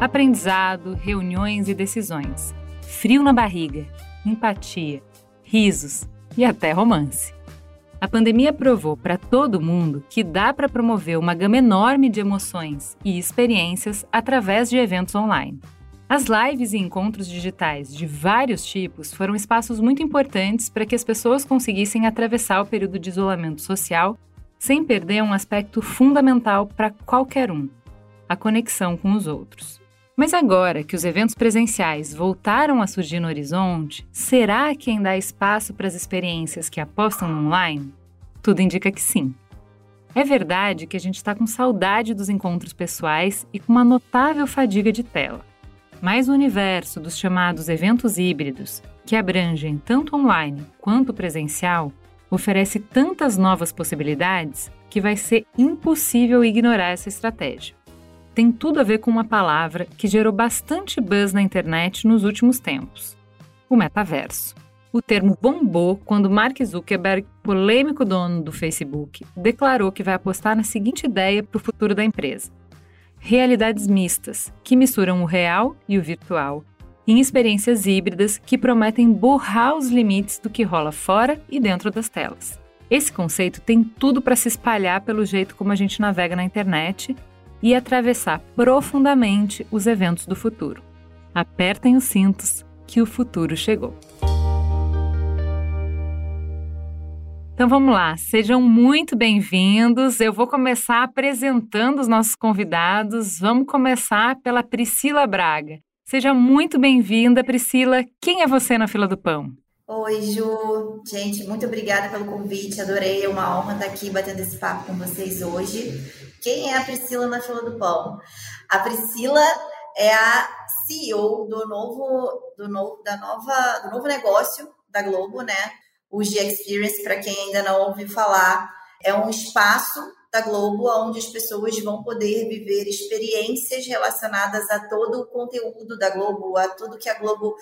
Aprendizado, reuniões e decisões. Frio na barriga, empatia, risos e até romance. A pandemia provou para todo mundo que dá para promover uma gama enorme de emoções e experiências através de eventos online. As lives e encontros digitais de vários tipos foram espaços muito importantes para que as pessoas conseguissem atravessar o período de isolamento social sem perder um aspecto fundamental para qualquer um: a conexão com os outros. Mas agora que os eventos presenciais voltaram a surgir no horizonte, será que ainda há espaço para as experiências que apostam no online? Tudo indica que sim. É verdade que a gente está com saudade dos encontros pessoais e com uma notável fadiga de tela. Mas o universo dos chamados eventos híbridos, que abrangem tanto online quanto presencial, oferece tantas novas possibilidades que vai ser impossível ignorar essa estratégia tem tudo a ver com uma palavra que gerou bastante buzz na internet nos últimos tempos: o metaverso. O termo bombou quando Mark Zuckerberg, polêmico dono do Facebook, declarou que vai apostar na seguinte ideia para o futuro da empresa: realidades mistas, que misturam o real e o virtual, em experiências híbridas que prometem borrar os limites do que rola fora e dentro das telas. Esse conceito tem tudo para se espalhar pelo jeito como a gente navega na internet e atravessar profundamente os eventos do futuro. Apertem os cintos que o futuro chegou. Então vamos lá, sejam muito bem-vindos. Eu vou começar apresentando os nossos convidados. Vamos começar pela Priscila Braga. Seja muito bem-vinda, Priscila. Quem é você na fila do pão? Oi, Ju. Gente, muito obrigada pelo convite. Adorei, é uma honra estar aqui batendo esse papo com vocês hoje. Quem é a Priscila na fila do pão? A Priscila é a CEO do novo, do novo, da nova, do novo negócio da Globo, né? O G Experience, para quem ainda não ouviu falar, é um espaço da Globo onde as pessoas vão poder viver experiências relacionadas a todo o conteúdo da Globo, a tudo que a Globo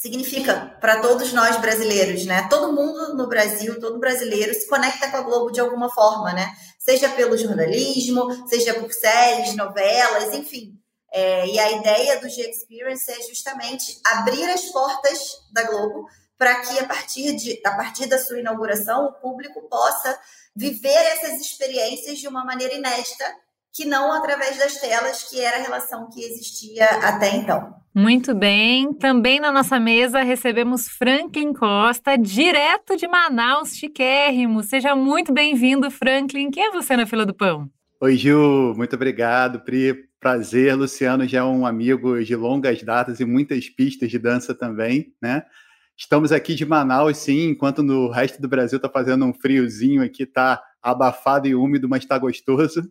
significa para todos nós brasileiros, né? Todo mundo no Brasil, todo brasileiro se conecta com a Globo de alguma forma, né? Seja pelo jornalismo, seja por séries, novelas, enfim. É, e a ideia do G Experience é justamente abrir as portas da Globo para que a partir, de, a partir da sua inauguração o público possa viver essas experiências de uma maneira inédita que não através das telas, que era a relação que existia até então. Muito bem. Também na nossa mesa recebemos Franklin Costa, direto de Manaus, chiquérrimo. Seja muito bem-vindo, Franklin. Quem é você na fila do pão? Oi, Gil. Muito obrigado, Pri. Prazer. Luciano já é um amigo de longas datas e muitas pistas de dança também, né? Estamos aqui de Manaus, sim, enquanto no resto do Brasil está fazendo um friozinho aqui, está abafado e úmido, mas está gostoso.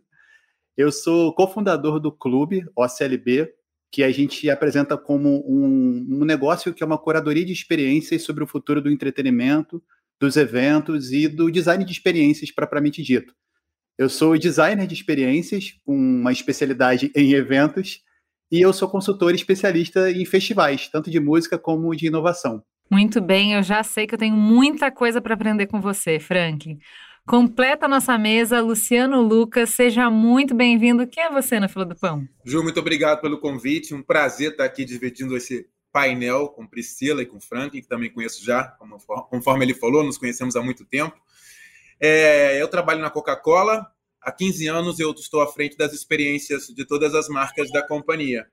Eu sou cofundador do clube OCLB, que a gente apresenta como um, um, negócio que é uma curadoria de experiências sobre o futuro do entretenimento, dos eventos e do design de experiências propriamente dito. Eu sou designer de experiências com uma especialidade em eventos e eu sou consultor especialista em festivais, tanto de música como de inovação. Muito bem, eu já sei que eu tenho muita coisa para aprender com você, Franklin. Completa a nossa mesa, Luciano Lucas, seja muito bem-vindo. Quem é você na fila do pão? Ju, muito obrigado pelo convite. Um prazer estar aqui dividindo esse painel com Priscila e com Franklin, que também conheço já, conforme ele falou, nos conhecemos há muito tempo. É, eu trabalho na Coca-Cola. Há 15 anos eu estou à frente das experiências de todas as marcas da companhia.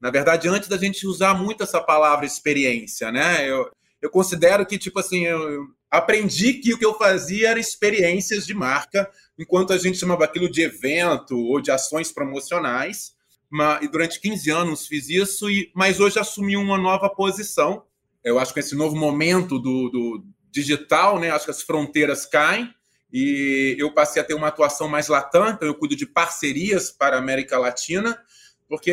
Na verdade, antes da gente usar muito essa palavra experiência, né? Eu, eu considero que, tipo assim, eu, aprendi que o que eu fazia era experiências de marca, enquanto a gente chamava aquilo de evento ou de ações promocionais. E durante 15 anos fiz isso, mas hoje assumi uma nova posição. Eu acho que esse novo momento do, do digital, né, acho que as fronteiras caem e eu passei a ter uma atuação mais latã, então eu cuido de parcerias para a América Latina, porque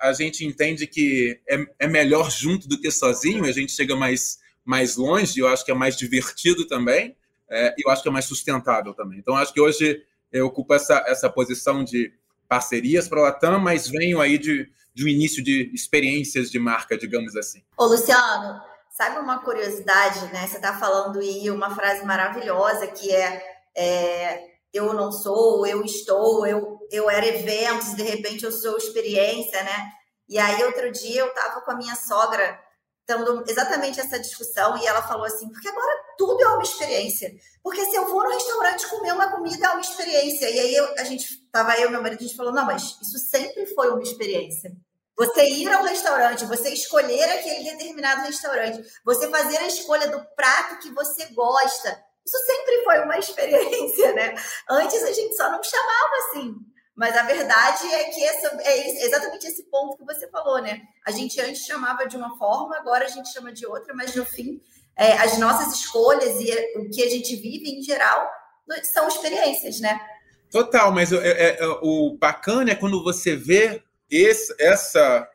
a gente entende que é, é melhor junto do que sozinho, a gente chega mais, mais longe, eu acho que é mais divertido também, é, e eu acho que é mais sustentável também. Então, acho que hoje eu ocupo essa, essa posição de parcerias para a Latam, mas venho aí de, de um início de experiências de marca, digamos assim. Ô, Luciano, sabe uma curiosidade, né? Você está falando aí uma frase maravilhosa que é, é eu não sou, eu estou, eu, eu era eventos, de repente eu sou experiência, né? E aí, outro dia, eu estava com a minha sogra tendo exatamente essa discussão e ela falou assim, porque agora tudo é uma experiência. Porque se eu vou no restaurante comer uma comida é uma experiência. E aí eu, a gente tava eu e meu marido, a gente falou, não, mas isso sempre foi uma experiência. Você ir ao restaurante, você escolher aquele determinado restaurante, você fazer a escolha do prato que você gosta, isso sempre foi uma experiência, né? Antes a gente só não chamava assim. Mas a verdade é que essa, é exatamente esse ponto que você falou, né? A gente antes chamava de uma forma, agora a gente chama de outra, mas no fim, é, as nossas escolhas e o que a gente vive em geral são experiências, né? Total, mas é, é, é, o bacana é quando você vê esse, essa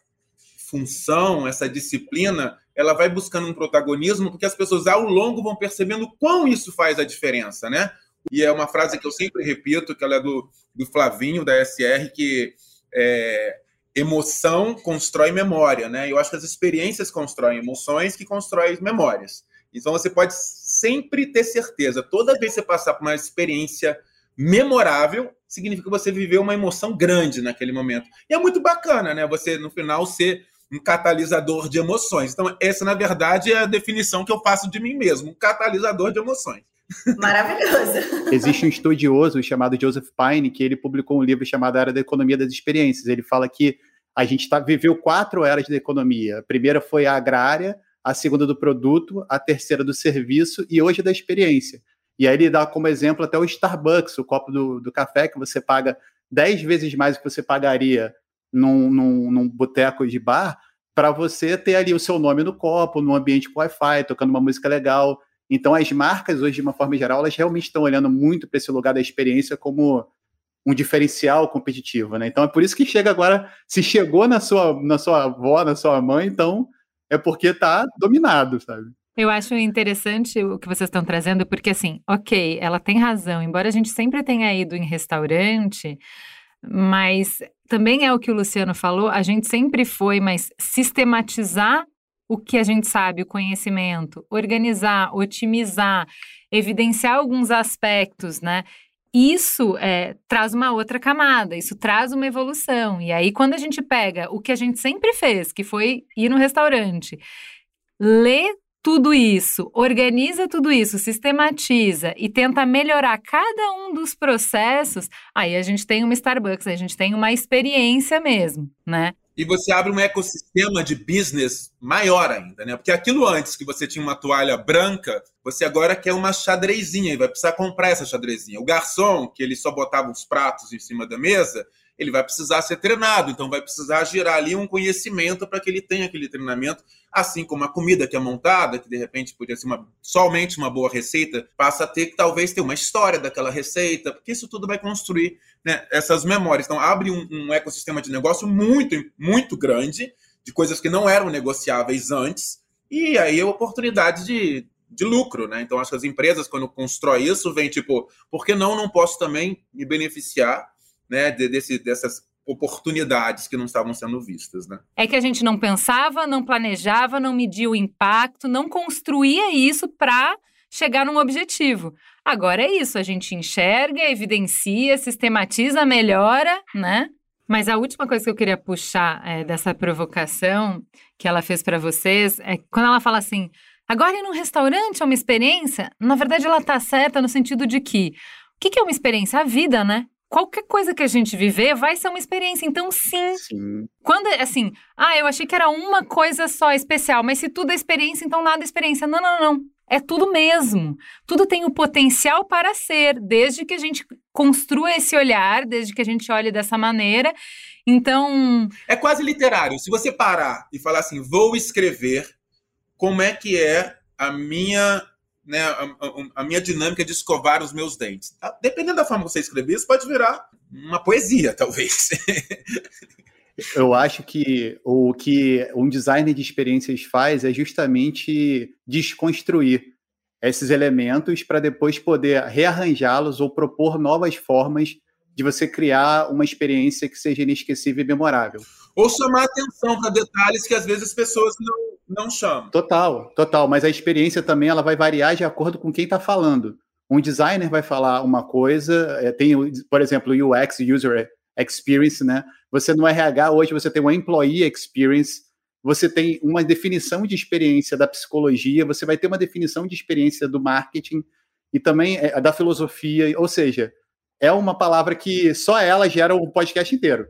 função, essa disciplina, ela vai buscando um protagonismo, porque as pessoas ao longo vão percebendo quão isso faz a diferença, né? E é uma frase que eu sempre repito, que ela é do, do Flavinho, da SR, que é, emoção constrói memória, né? Eu acho que as experiências constroem emoções que constroem memórias. Então você pode sempre ter certeza, toda vez que você passar por uma experiência memorável, significa que você viveu uma emoção grande naquele momento. E é muito bacana, né? Você, no final, ser um catalisador de emoções. Então, essa, na verdade, é a definição que eu faço de mim mesmo, um catalisador de emoções. Maravilhoso. Existe um estudioso chamado Joseph Pine que ele publicou um livro chamado Era da Economia das Experiências. Ele fala que a gente tá, viveu quatro eras da economia. A primeira foi a agrária, a segunda do produto, a terceira do serviço e hoje da experiência. E aí ele dá como exemplo até o Starbucks, o copo do, do café que você paga dez vezes mais do que você pagaria num, num, num boteco de bar, para você ter ali o seu nome no copo, num ambiente com Wi-Fi, tocando uma música legal. Então, as marcas, hoje, de uma forma geral, elas realmente estão olhando muito para esse lugar da experiência como um diferencial competitivo, né? Então, é por isso que chega agora, se chegou na sua, na sua avó, na sua mãe, então é porque está dominado, sabe? Eu acho interessante o que vocês estão trazendo, porque assim, ok, ela tem razão, embora a gente sempre tenha ido em restaurante, mas também é o que o Luciano falou, a gente sempre foi, mas sistematizar o que a gente sabe, o conhecimento, organizar, otimizar, evidenciar alguns aspectos, né? Isso é, traz uma outra camada, isso traz uma evolução. E aí, quando a gente pega o que a gente sempre fez, que foi ir no restaurante, ler tudo isso, organiza tudo isso, sistematiza e tenta melhorar cada um dos processos, aí a gente tem uma Starbucks, a gente tem uma experiência mesmo, né? e você abre um ecossistema de business maior ainda, né? Porque aquilo antes que você tinha uma toalha branca, você agora quer uma xadrezinha e vai precisar comprar essa xadrezinha. O garçom, que ele só botava os pratos em cima da mesa, ele vai precisar ser treinado, então vai precisar gerar ali um conhecimento para que ele tenha aquele treinamento, assim como a comida que é montada, que de repente podia ser uma, somente uma boa receita, passa a ter que talvez ter uma história daquela receita, porque isso tudo vai construir né, essas memórias. Então abre um, um ecossistema de negócio muito, muito grande, de coisas que não eram negociáveis antes, e aí a oportunidade de, de lucro, né? Então acho que as empresas, quando constroem isso, vem tipo, por que não não posso também me beneficiar né, desse, dessas oportunidades que não estavam sendo vistas, né? É que a gente não pensava, não planejava, não media o impacto, não construía isso para chegar num objetivo. Agora é isso, a gente enxerga, evidencia, sistematiza, melhora, né? Mas a última coisa que eu queria puxar é, dessa provocação que ela fez para vocês é quando ela fala assim: agora ir num restaurante é uma experiência. Na verdade, ela tá certa no sentido de que o que é uma experiência? A vida, né? Qualquer coisa que a gente viver vai ser uma experiência. Então, sim. sim. Quando, assim, ah, eu achei que era uma coisa só especial, mas se tudo é experiência, então nada é experiência. Não, não, não. É tudo mesmo. Tudo tem o potencial para ser, desde que a gente construa esse olhar, desde que a gente olhe dessa maneira. Então. É quase literário. Se você parar e falar assim, vou escrever como é que é a minha né, a, a, minha dinâmica de escovar os meus dentes. Tá? Dependendo da forma que você escrever, isso pode virar uma poesia, talvez. Eu acho que o que um designer de experiências faz é justamente desconstruir esses elementos para depois poder rearranjá-los ou propor novas formas de você criar uma experiência que seja inesquecível e memorável. Ou chamar atenção para detalhes que às vezes as pessoas não, não chamam. Total, total. Mas a experiência também ela vai variar de acordo com quem está falando. Um designer vai falar uma coisa, é, tem, por exemplo, o UX, User Experience, né? Você no RH hoje você tem uma Employee Experience, você tem uma definição de experiência da psicologia, você vai ter uma definição de experiência do marketing e também é, da filosofia, ou seja, é uma palavra que só ela gera um podcast inteiro.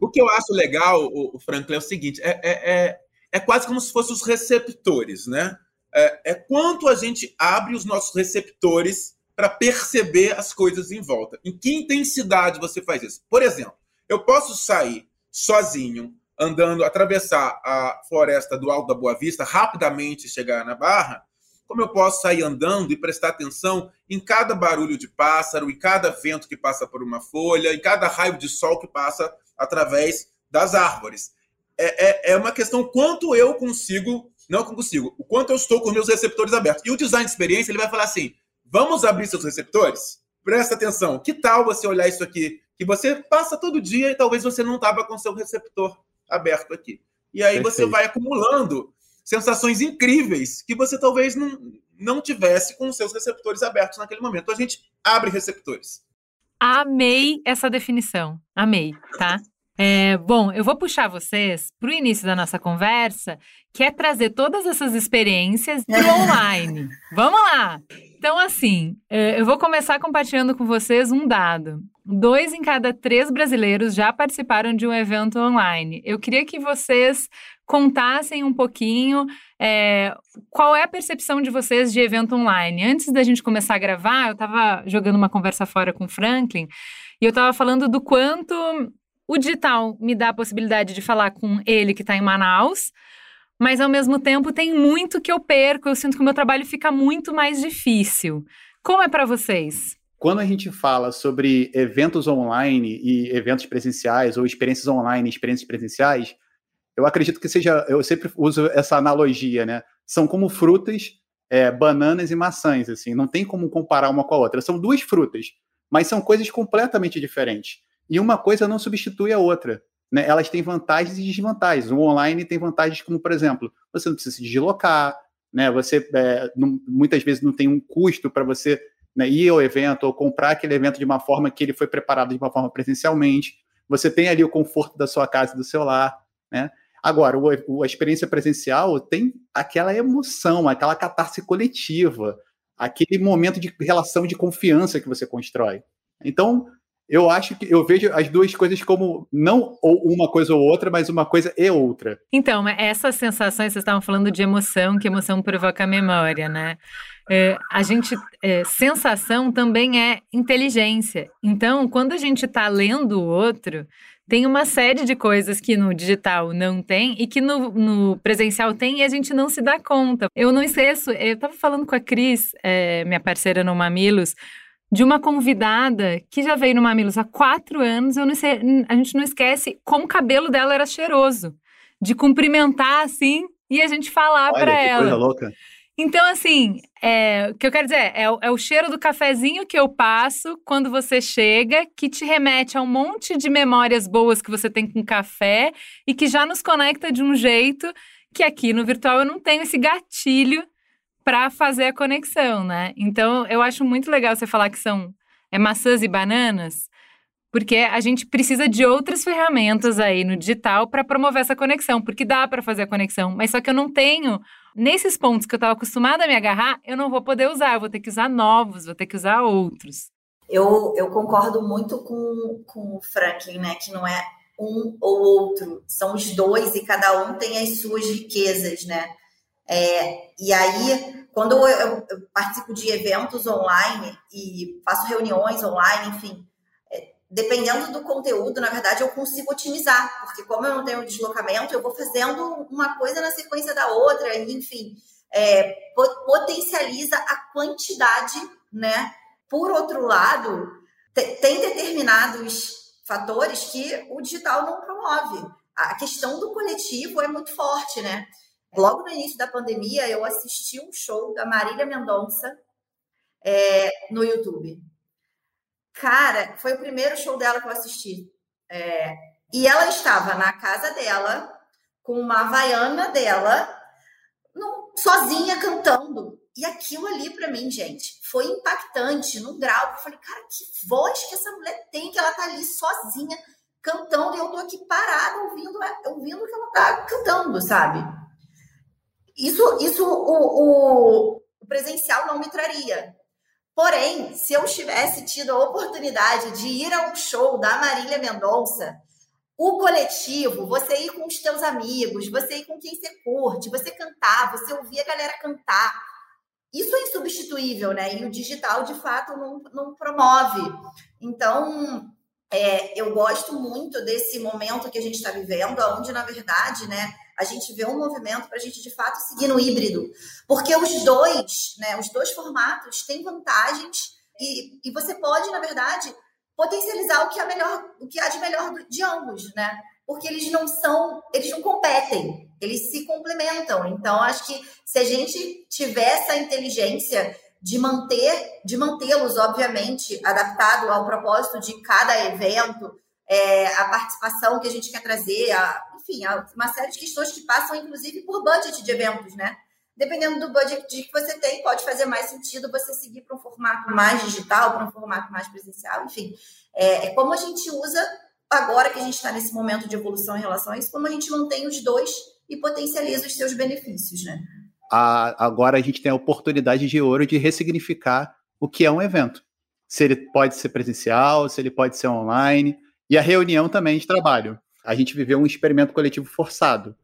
O que eu acho legal, o Franklin, é o seguinte: é, é, é, é quase como se fossem os receptores, né? É, é quanto a gente abre os nossos receptores para perceber as coisas em volta. Em que intensidade você faz isso? Por exemplo, eu posso sair sozinho, andando, atravessar a floresta do Alto da Boa Vista, rapidamente chegar na Barra, como eu posso sair andando e prestar atenção em cada barulho de pássaro, em cada vento que passa por uma folha, em cada raio de sol que passa através das árvores. É, é, é uma questão quanto eu consigo, não consigo, o quanto eu estou com meus receptores abertos. E o design de experiência ele vai falar assim: vamos abrir seus receptores? Presta atenção. Que tal você olhar isso aqui que você passa todo dia e talvez você não estava com seu receptor aberto aqui. E aí Perfeito. você vai acumulando sensações incríveis que você talvez não, não tivesse com os seus receptores abertos naquele momento. Então a gente abre receptores. Amei essa definição. Amei, tá? É, bom, eu vou puxar vocês para o início da nossa conversa, que é trazer todas essas experiências para o online. Vamos lá! Então, assim, é, eu vou começar compartilhando com vocês um dado. Dois em cada três brasileiros já participaram de um evento online. Eu queria que vocês contassem um pouquinho é, qual é a percepção de vocês de evento online. Antes da gente começar a gravar, eu estava jogando uma conversa fora com o Franklin e eu estava falando do quanto o digital me dá a possibilidade de falar com ele que está em Manaus, mas ao mesmo tempo tem muito que eu perco. Eu sinto que o meu trabalho fica muito mais difícil. Como é para vocês? Quando a gente fala sobre eventos online e eventos presenciais, ou experiências online e experiências presenciais, eu acredito que seja. Eu sempre uso essa analogia, né? São como frutas, é, bananas e maçãs, assim. Não tem como comparar uma com a outra. São duas frutas, mas são coisas completamente diferentes. E uma coisa não substitui a outra. Né? Elas têm vantagens e desvantagens. O online tem vantagens como, por exemplo, você não precisa se deslocar, né? você é, não, muitas vezes não tem um custo para você né, ir ao evento ou comprar aquele evento de uma forma que ele foi preparado de uma forma presencialmente. Você tem ali o conforto da sua casa e do seu lar. Né? Agora, o, a experiência presencial tem aquela emoção, aquela catarse coletiva, aquele momento de relação de confiança que você constrói. Então, eu acho que eu vejo as duas coisas como não uma coisa ou outra, mas uma coisa e outra. Então, essas sensações, vocês estavam falando de emoção, que emoção provoca a memória, né? É, a gente, é, sensação também é inteligência. Então, quando a gente está lendo o outro, tem uma série de coisas que no digital não tem e que no, no, presencial tem e a gente não se dá conta. Eu não esqueço, eu estava falando com a Cris, é, minha parceira no Mamilos, de uma convidada que já veio no Mamilos há quatro anos. Eu não sei, a gente não esquece como o cabelo dela era cheiroso. De cumprimentar assim e a gente falar para ela. Coisa louca. Então, assim, é, o que eu quero dizer é, é, o cheiro do cafezinho que eu passo quando você chega, que te remete a um monte de memórias boas que você tem com café e que já nos conecta de um jeito que aqui no virtual eu não tenho esse gatilho para fazer a conexão, né? Então, eu acho muito legal você falar que são é, maçãs e bananas, porque a gente precisa de outras ferramentas aí no digital para promover essa conexão, porque dá para fazer a conexão, mas só que eu não tenho nesses pontos que eu estava acostumada a me agarrar, eu não vou poder usar, eu vou ter que usar novos, vou ter que usar outros. Eu, eu concordo muito com, com o Franklin, né? Que não é um ou outro, são os dois e cada um tem as suas riquezas, né? É, e aí, quando eu, eu, participo de eventos online e faço reuniões online, enfim, é, dependendo do conteúdo, na verdade, eu consigo otimizar, porque como eu não tenho deslocamento, eu vou fazendo uma coisa na sequência da outra, e, enfim, é, potencializa a quantidade, né? Por outro lado, tem determinados fatores que o digital não promove. A questão do coletivo é muito forte, né? Logo no início da pandemia, eu assisti um show da Marília Mendonça é, no YouTube. Cara, foi o primeiro show dela que eu assisti. É, e ela estava na casa dela, com uma havaiana dela, num, sozinha cantando. E aquilo ali, para mim, gente, foi impactante num grau. Eu falei, cara, que voz que essa mulher tem, que ela tá ali sozinha cantando e eu tô aqui parada ouvindo, ouvindo o que ela tá cantando, sabe? Isso, isso o, o, o presencial não me traria. Porém, se eu tivesse tido a oportunidade de ir a um show da Marília Mendonça, o coletivo, você ir com os teus amigos, você ir com quem você curte, você cantar, você ouvir a galera cantar, isso é insubstituível, né? E o digital, de fato, não, não promove. Então, é, eu gosto muito desse momento que a gente está vivendo, onde, na verdade, né, a gente vê um movimento para a gente de fato seguir no híbrido. Porque os dois, né, os dois formatos têm vantagens e, e você pode, na verdade, potencializar o que, é melhor, o que há de melhor de ambos, né? Porque eles não são, eles não competem, eles se complementam. Então, acho que se a gente tiver essa inteligência de manter, de mantê-los, obviamente, adaptado ao propósito de cada evento, é, a participação que a gente quer trazer, a, enfim, uma série de questões que passam, inclusive, por budget de eventos, né? Dependendo do budget que você tem, pode fazer mais sentido você seguir para um formato mais digital, para um formato mais presencial, enfim. É, é como a gente usa, agora que a gente está nesse momento de evolução em relação a isso, como a gente mantém os dois e potencializa os seus benefícios, né? A, agora a gente tem a oportunidade de ouro de ressignificar o que é um evento. Se ele pode ser presencial, se ele pode ser online, e a reunião também de trabalho a gente viveu um experimento coletivo forçado.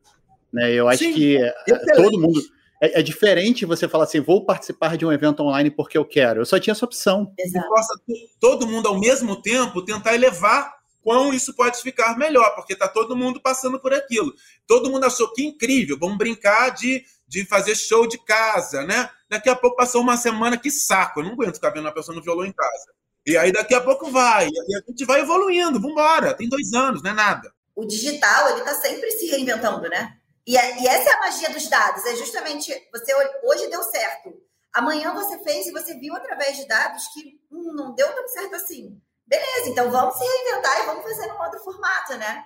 Né? Eu acho Sim, que é, todo mundo. É, é, diferente você falar assim, vou participar de um evento online porque eu quero. Eu só tinha essa opção. Exato. Possa todo mundo ao mesmo tempo tentar elevar quão isso pode ficar melhor, porque está todo mundo passando por aquilo. Todo mundo achou que incrível, vamos brincar de, de fazer show de casa, né? Daqui a pouco passou uma semana, que saco, eu não aguento ficar vendo uma pessoa no violão em casa. E aí daqui a pouco vai, e a gente vai evoluindo, vamos embora. Tem dois anos, não é nada o digital ele está sempre se reinventando, né? E, é, e, essa é a magia dos dados, é justamente você hoje deu certo, amanhã você fez e você viu através de dados que hum, não deu tão certo assim. Beleza, então vamos se reinventar e vamos fazer num outro formato, né?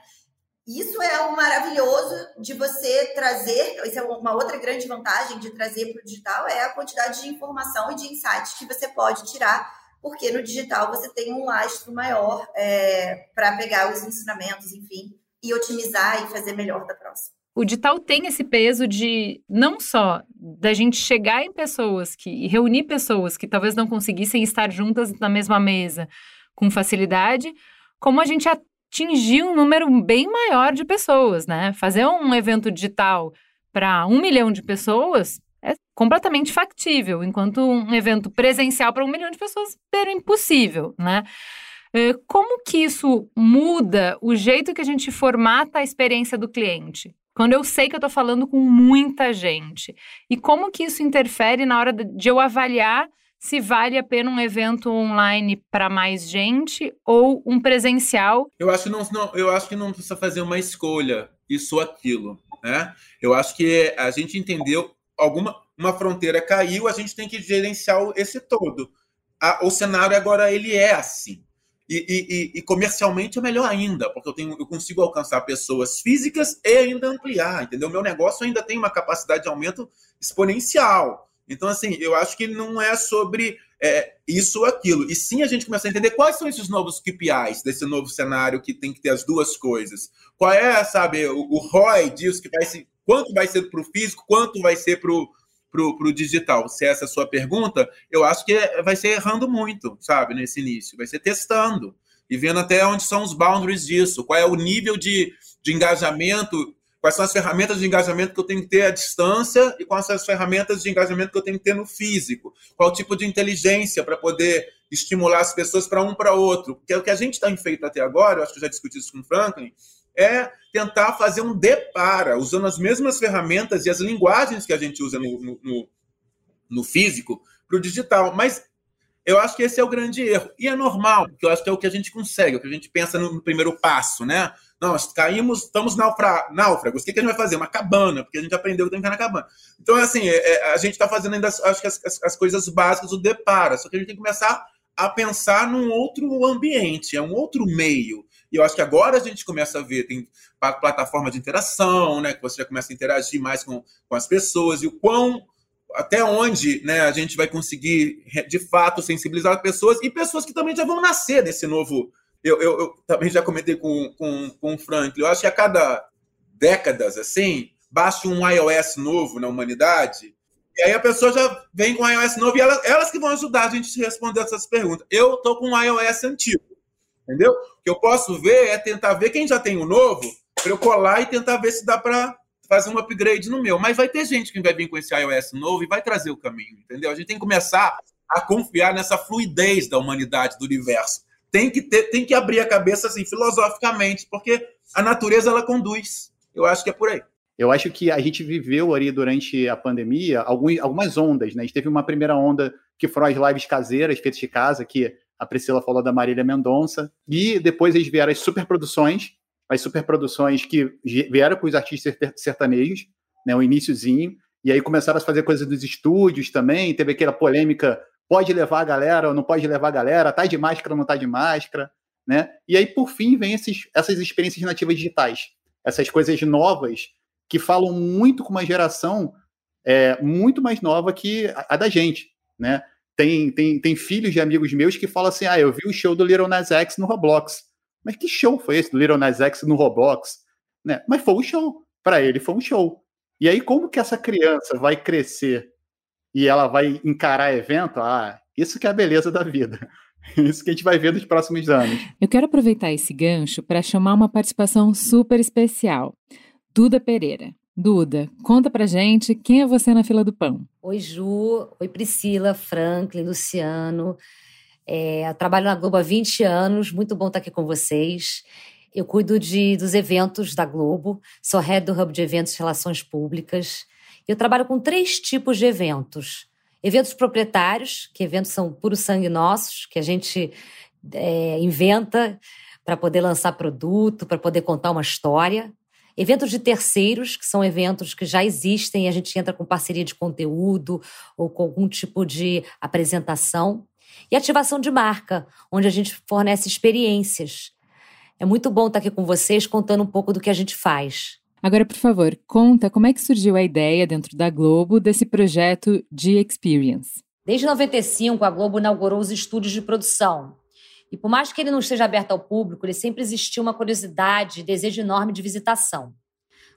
Isso é o maravilhoso de você trazer, isso é uma outra grande vantagem de trazer para o digital, é a quantidade de informação e de insights que você pode tirar porque no digital você tem um lastro maior é, para pegar os ensinamentos, enfim, e otimizar e fazer melhor da próxima. O digital tem esse peso de não só da gente chegar em pessoas que e reunir pessoas que talvez não conseguissem estar juntas na mesma mesa com facilidade, como a gente atingir um número bem maior de pessoas, né? Fazer um evento digital para um milhão de pessoas é completamente factível, enquanto um evento presencial para um milhão de pessoas era impossível, né? É, como que isso muda o jeito que a gente formata a experiência do cliente? Quando eu sei que eu estou falando com muita gente. E como que isso interfere na hora de eu avaliar se vale a pena um evento online para mais gente ou um presencial? Eu acho, não, não, eu acho que não precisa fazer uma escolha, isso ou aquilo. Né? Eu acho que a gente entendeu alguma uma fronteira caiu, a gente tem que gerenciar esse todo. A, o cenário agora ele é assim. E, e, e, comercialmente é melhor ainda, porque eu, tenho, eu consigo alcançar pessoas físicas e ainda ampliar, entendeu? Meu negócio ainda tem uma capacidade de aumento exponencial. Então, assim, eu acho que não é sobre é, isso ou aquilo. E sim a gente começa a entender quais são esses novos KPIs desse novo cenário que tem que ter as duas coisas. Qual é, sabe, o, o ROI disso que vai ser quanto vai ser para o físico, quanto vai ser para o digital? Se essa é a sua pergunta, eu acho que vai ser errando muito, sabe, nesse início. Vai ser testando e vendo até onde são os boundaries disso, qual é o nível de, de engajamento, quais são as ferramentas de engajamento que eu tenho que ter à distância e quais são as ferramentas de engajamento que eu tenho que ter no físico. Qual tipo de inteligência para poder estimular as pessoas para um para outro. Porque é o que a gente está feito até agora, eu acho que eu já discuti isso com o Franklin, é tentar fazer um depara, usando as mesmas ferramentas e as linguagens que a gente usa no, no, no físico para o digital. Mas eu acho que esse é o grande erro. E é normal, porque eu acho que é o que a gente consegue, é o que a gente pensa no, primeiro passo, né? Nós caímos, estamos náufragos. O que, que, a gente vai fazer? Uma cabana, porque a gente aprendeu que tem que na cabana. Então, assim, é, é, a gente está fazendo ainda, acho que as, as, as, coisas básicas, o depara. Só que a gente tem que começar a pensar num outro ambiente, é um outro meio. E eu acho que agora a gente começa a ver, tem plataforma de interação, né? Que você já começa a interagir mais com, com as pessoas e o quão até onde né, a gente vai conseguir de fato sensibilizar pessoas e pessoas que também já vão nascer desse novo. Eu, eu, eu também já comentei com, com, com o Franklin, eu acho que a cada décadas assim, baixa um iOS novo na humanidade, e aí a pessoa já vem com um iOS novo e elas, elas que vão ajudar a gente a responder essas perguntas. Eu tô com um iOS antigo. Entendeu? Que eu posso ver é tentar ver quem já tem o novo, para eu colar e tentar ver se dá para fazer um upgrade no meu. Mas vai ter gente que vai vir com esse iOS novo e vai trazer o caminho, entendeu? A gente tem que começar a confiar nessa fluidez da humanidade, do universo. Tem que ter, tem que abrir a cabeça assim filosoficamente, porque a natureza ela conduz. Eu acho que é por aí. Eu acho que a gente viveu ali durante a pandemia algumas ondas, né? A gente teve uma primeira onda que foram as lives caseiras feitas de casa, que a Priscila falou da Marília Mendonça, e depois eles vieram as superproduções, as superproduções que vieram com os artistas sertanejos, né, o iníciozinho, e aí começaram a fazer coisas dos estúdios também, teve aquela polêmica, pode levar a galera ou não pode levar a galera, tá de máscara ou não tá de máscara, né? E aí, por fim, vem esses, essas experiências nativas digitais, essas coisas novas que falam muito com uma geração é, muito mais nova que a, a da gente, né? Tem, tem, tem filhos de amigos meus que falam assim: ah, eu vi o show do Little Nas X no Roblox. Mas que show foi esse do Little Nas X no Roblox? Né? Mas foi um show. Para ele foi um show. E aí, como que essa criança vai crescer e ela vai encarar evento? Ah, isso que é a beleza da vida. Isso que a gente vai ver nos próximos anos. Eu quero aproveitar esse gancho para chamar uma participação super especial. Duda Pereira. Duda, conta pra gente quem é você na fila do pão. Oi, Ju. Oi, Priscila, Franklin, Luciano. É, trabalho na Globo há 20 anos, muito bom estar aqui com vocês. Eu cuido de, dos eventos da Globo, sou head do Hub de Eventos e Relações Públicas. Eu trabalho com três tipos de eventos. Eventos proprietários, que eventos são puro sangue nossos, que a gente é, inventa para poder lançar produto, para poder contar uma história. Eventos de terceiros, que são eventos que já existem e a gente entra com parceria de conteúdo ou com algum tipo de apresentação. E ativação de marca, onde a gente fornece experiências. É muito bom estar aqui com vocês contando um pouco do que a gente faz. Agora, por favor, conta como é que surgiu a ideia dentro da Globo desse projeto de Experience. Desde 95, a Globo inaugurou os estúdios de produção, e por mais que ele não esteja aberto ao público, ele sempre existiu uma curiosidade e desejo enorme de visitação.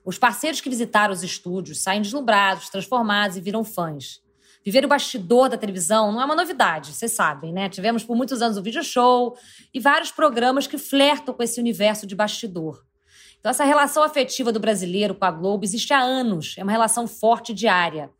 Os parceiros que visitaram os estúdios saem deslumbrados, transformados e viram fãs. Viver o bastidor da televisão não é uma novidade, vocês sabem, né? Tivemos por muitos anos o video show e vários programas que flertam com esse universo de bastidor. Então, essa relação afetiva do brasileiro com a Globo existe há anos, é uma relação forte diária.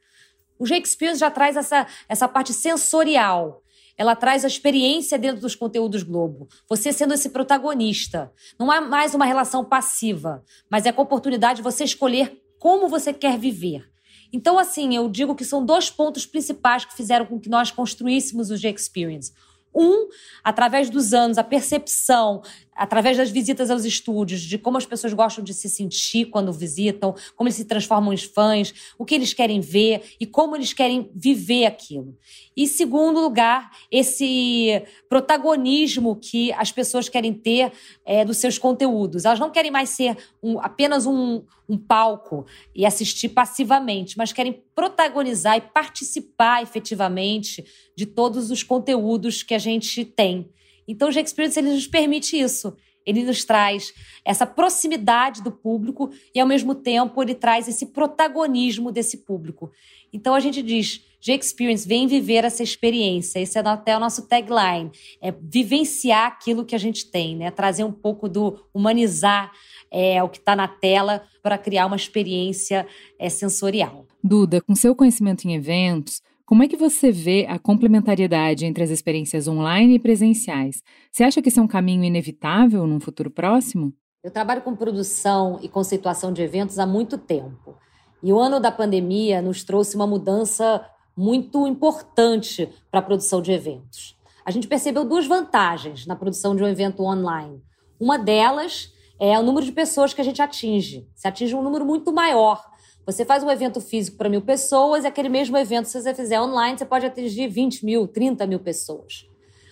O Shakespeare já traz essa, essa parte sensorial, ela traz a experiência dentro dos conteúdos Globo. Você sendo esse protagonista. Não é mais uma relação passiva, mas é com a oportunidade de você escolher como você quer viver. Então, assim, eu digo que são dois pontos principais que fizeram com que nós construíssemos o G-Experience. Um, através dos anos, a percepção, através das visitas aos estúdios, de como as pessoas gostam de se sentir quando visitam, como eles se transformam em fãs, o que eles querem ver e como eles querem viver aquilo. E, segundo lugar, esse protagonismo que as pessoas querem ter é, dos seus conteúdos. Elas não querem mais ser um, apenas um, um palco e assistir passivamente, mas querem protagonizar e participar efetivamente de todos os conteúdos que a gente tem. Então, o G-Experience ele nos permite isso. Ele nos traz essa proximidade do público e, ao mesmo tempo, ele traz esse protagonismo desse público. Então, a gente diz G-Experience, vem viver essa experiência. Esse é até o nosso tagline. É vivenciar aquilo que a gente tem, né? Trazer um pouco do humanizar é, o que está na tela para criar uma experiência é, sensorial. Duda, com seu conhecimento em eventos, como é que você vê a complementariedade entre as experiências online e presenciais? Você acha que esse é um caminho inevitável num futuro próximo? Eu trabalho com produção e conceituação de eventos há muito tempo. E o ano da pandemia nos trouxe uma mudança muito importante para a produção de eventos. A gente percebeu duas vantagens na produção de um evento online. Uma delas é o número de pessoas que a gente atinge. Se atinge um número muito maior. Você faz um evento físico para mil pessoas e aquele mesmo evento, se você fizer online, você pode atingir 20 mil, 30 mil pessoas.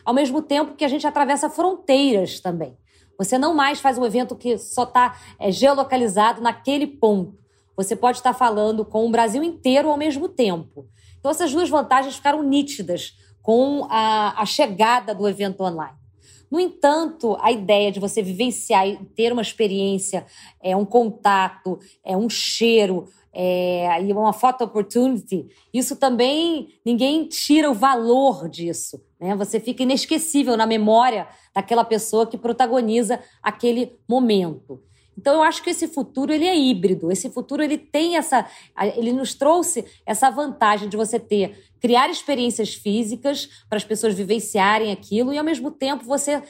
Ao mesmo tempo que a gente atravessa fronteiras também. Você não mais faz um evento que só está é, geolocalizado naquele ponto. Você pode estar falando com o Brasil inteiro ao mesmo tempo. Então, essas duas vantagens ficaram nítidas com a, a chegada do evento online. No entanto, a ideia de você vivenciar e ter uma experiência, é um contato, é um cheiro, é, e uma photo opportunity, isso também ninguém tira o valor disso. Né? Você fica inesquecível na memória daquela pessoa que protagoniza aquele momento. Então eu acho que esse futuro ele é híbrido. Esse futuro ele tem essa, ele nos trouxe essa vantagem de você ter criar experiências físicas para as pessoas vivenciarem aquilo e ao mesmo tempo você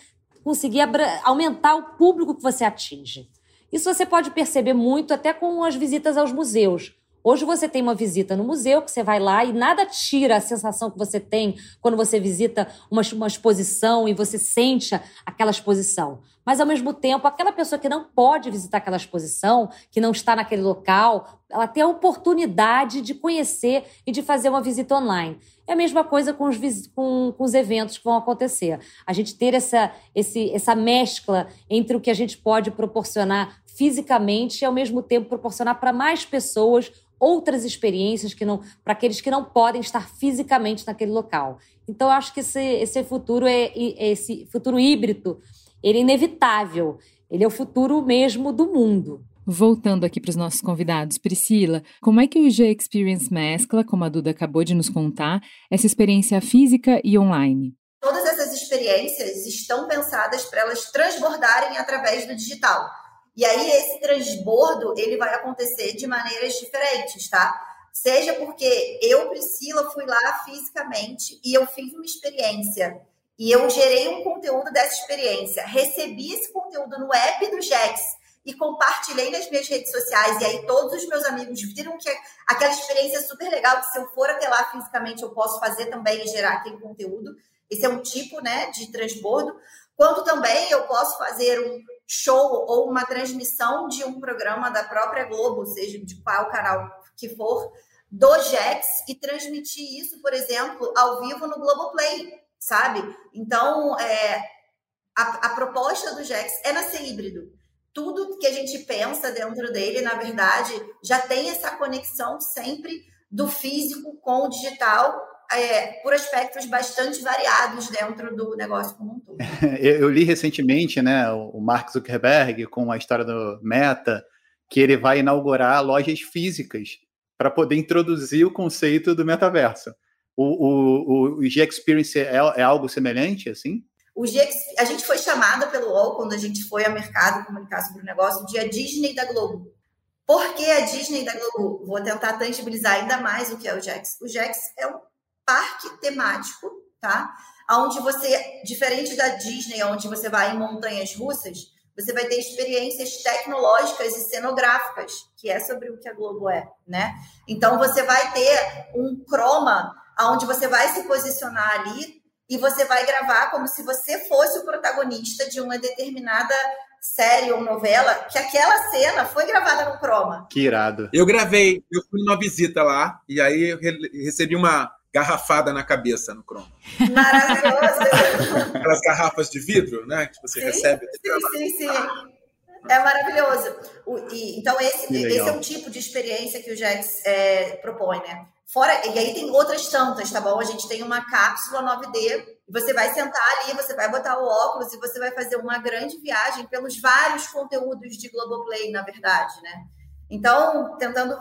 conseguir aumentar o público que você atinge. Isso você pode perceber muito até com as visitas aos museus. Hoje você tem uma visita no museu, que você vai lá e nada tira a sensação que você tem quando você visita uma, uma exposição e você sente aquela exposição. Mas, ao mesmo tempo, aquela pessoa que não pode visitar aquela exposição, que não está naquele local, ela tem a oportunidade de conhecer e de fazer uma visita online. É a mesma coisa com os, com, com os eventos que vão acontecer. A gente ter essa, esse, essa mescla entre o que a gente pode proporcionar fisicamente e, ao mesmo tempo, proporcionar para mais pessoas outras experiências que não para aqueles que não podem estar fisicamente naquele local. Então, eu acho que esse, esse futuro é esse futuro híbrido, ele é inevitável. Ele é o futuro mesmo do mundo. Voltando aqui para os nossos convidados, Priscila, como é que o G Experience mescla, como a Duda acabou de nos contar, essa experiência física e online? Todas essas experiências estão pensadas para elas transbordarem através do digital. E aí esse transbordo, ele vai acontecer de maneiras diferentes, tá? Seja porque eu, Priscila, fui lá fisicamente e eu fiz uma experiência e eu gerei um conteúdo dessa experiência, recebi esse conteúdo no app do Jex e compartilhei nas minhas redes sociais. E aí todos os meus amigos viram que aquela experiência é super legal, que se eu for até lá fisicamente eu posso fazer também e gerar aquele conteúdo. Esse é um tipo né, de transbordo. Quanto também eu posso fazer um show ou uma transmissão de um programa da própria Globo, seja de qual canal que for, do Jex e transmitir isso, por exemplo, ao vivo no Globoplay, sabe? Então, é, a, a proposta do Jex é nascer híbrido. Tudo que a gente pensa dentro dele, na verdade, já tem essa conexão sempre do físico com o digital é, por aspectos bastante variados dentro do negócio como um todo. Eu li recentemente, né, o Mark Zuckerberg com a história do Meta, que ele vai inaugurar lojas físicas para poder introduzir o conceito do metaverso. O, o, o G-Experience é, é, algo semelhante, assim? O G, a gente foi chamada pelo UOL, quando a gente foi ao mercado comunicar sobre o negócio, de a Disney da Globo. Por que a Disney da Globo? Vou tentar tangibilizar ainda mais o que é o Jex. O Jex é um parque temático, tá? Onde você, diferente da Disney, onde você vai em montanhas russas, você vai ter experiências tecnológicas e cenográficas, que é sobre o que a Globo é, né? Então você vai ter um croma onde você vai se posicionar ali e você vai gravar como se você fosse o protagonista de uma determinada série ou novela, que aquela cena foi gravada no croma. Que irado. Eu gravei, eu fui numa visita lá e aí eu recebi uma garrafada na cabeça no cromo. Maravilhoso! Aquelas garrafas de vidro, né? Que você sim, recebe. Sim, sim, sim. É maravilhoso. O, e, então, esse, esse é um tipo de experiência que o Jax é, propõe, né? Fora, e aí tem outras tantas, tá bom? A gente tem uma cápsula 9D, você vai sentar ali, você vai botar o óculos e você vai fazer uma grande viagem pelos vários conteúdos de Globoplay, na verdade, né? Então, tentando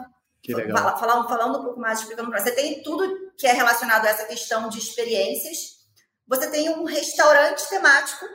falar, falar, falando um pouco mais, explicando para você, tem tudo que é relacionado a essa questão de experiências. Você tem um restaurante temático,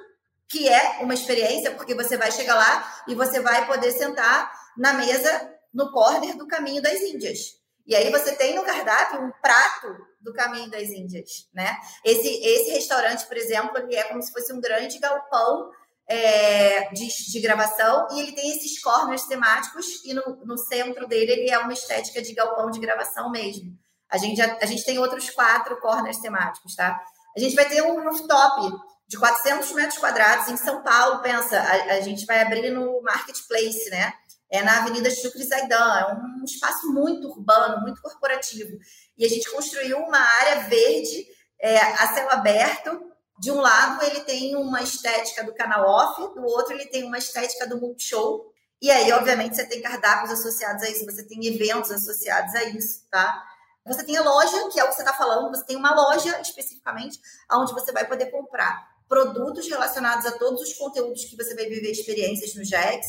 que é uma experiência, porque você vai chegar lá e você vai poder sentar na mesa no corner do Caminho das Índias. E aí você tem no cardápio um prato do Caminho das Índias, né? Esse, esse restaurante, por exemplo, ele é como se fosse um grande galpão é, de, de, gravação e ele tem esses corners temáticos e no, no, centro dele ele é uma estética de galpão de gravação mesmo. A gente, já, a gente tem outros quatro corners temáticos, tá? A gente vai ter um rooftop de 400 metros quadrados em São Paulo, pensa, a, a gente vai abrir no Marketplace, né? É na Avenida Chucre Zaidan, é um espaço muito urbano, muito corporativo. E a gente construiu uma área verde é, a céu aberto, de um lado ele tem uma estética do canal off, do outro ele tem uma estética do multishow. E aí, obviamente, você tem cardápios associados a isso, você tem eventos associados a isso, tá? Você tem a loja, que é o que você está falando, você tem uma loja especificamente, onde você vai poder comprar produtos relacionados a todos os conteúdos que você vai viver experiências no Jax.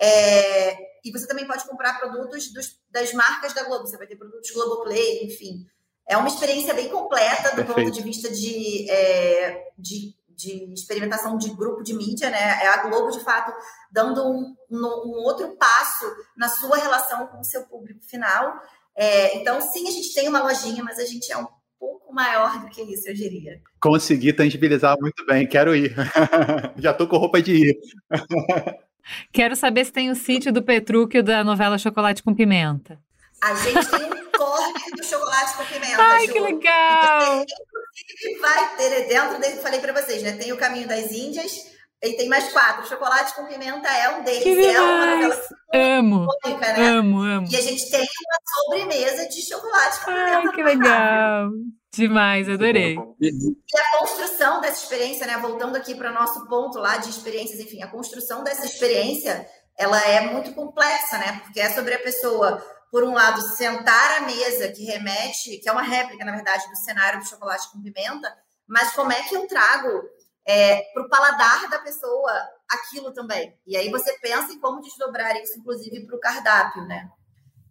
É, e você também pode comprar produtos dos, das marcas da Globo, você vai ter produtos Globoplay, enfim. É uma experiência bem completa do Perfeito. ponto de vista de, é, de, de, experimentação de grupo de mídia, né? É a Globo, de fato, dando um, um outro passo na sua relação com o seu público final. É, então, sim, a gente tem uma lojinha, mas a gente é um pouco maior do que isso, eu diria. Consegui tangibilizar muito bem, quero ir. Já tô com roupa de ir. Quero saber se tem o sítio do Petrúquio da novela Chocolate com Pimenta. A gente tem um corner do chocolate com pimenta. Ai, Ju. que legal! Inclusive, vai ter dentro dele, falei para vocês, né? Tem o Caminho das Índias, e tem mais quatro. Chocolate com pimenta é um deles. Que é uma novela amo, né? Amo, amo. E a gente tem uma sobremesa de chocolate com Ai, pimenta. que legal! Demais, adorei. E a construção dessa experiência, né? Voltando aqui para o nosso ponto lá de experiências, enfim, a construção dessa experiência, ela é muito complexa, né? Porque é sobre a pessoa por um lado, sentar à mesa, que remete, que é uma réplica, na verdade, do cenário do chocolate com pimenta, mas como é que eu trago é, para o paladar da pessoa aquilo também? E aí você pensa em como desdobrar isso, inclusive, para o cardápio, né?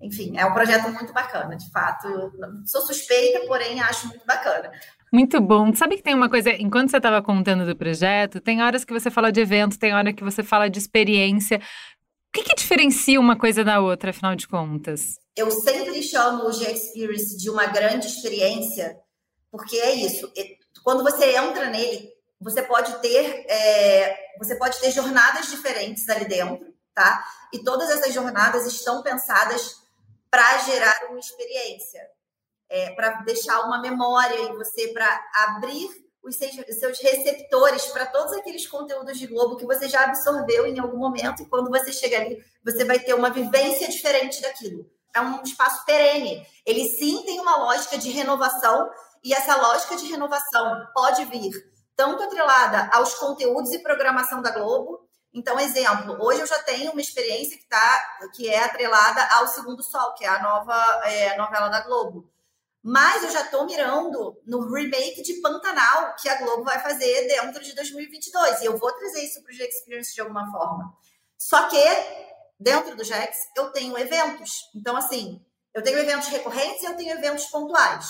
Enfim, é um projeto muito bacana, de fato. Sou suspeita, porém acho muito bacana. Muito bom. Sabe que tem uma coisa, enquanto você estava contando do projeto, tem horas que você fala de evento, tem hora que você fala de experiência que, que diferencia uma coisa da outra, afinal de contas? Eu sempre chamo o G-Experience de uma grande experiência, porque é isso. Quando você entra nele, você pode ter, é, você pode ter jornadas diferentes ali dentro, tá? E todas essas jornadas estão pensadas para gerar uma experiência, é, para deixar uma memória em você, para abrir os seus receptores para todos aqueles conteúdos de Globo que você já absorveu em algum momento e quando você chega ali, você vai ter uma vivência diferente daquilo. É um espaço perene. Ele sim tem uma lógica de renovação e essa lógica de renovação pode vir tanto atrelada aos conteúdos e programação da Globo. Então, exemplo, hoje eu já tenho uma experiência que, tá, que é atrelada ao Segundo Sol, que é a nova é, novela da Globo. Mas eu já estou mirando no remake de Pantanal que a Globo vai fazer dentro de 2022. E eu vou trazer isso para o G-Experience de alguma forma. Só que dentro do Gex eu tenho eventos. Então, assim, eu tenho eventos recorrentes e eu tenho eventos pontuais.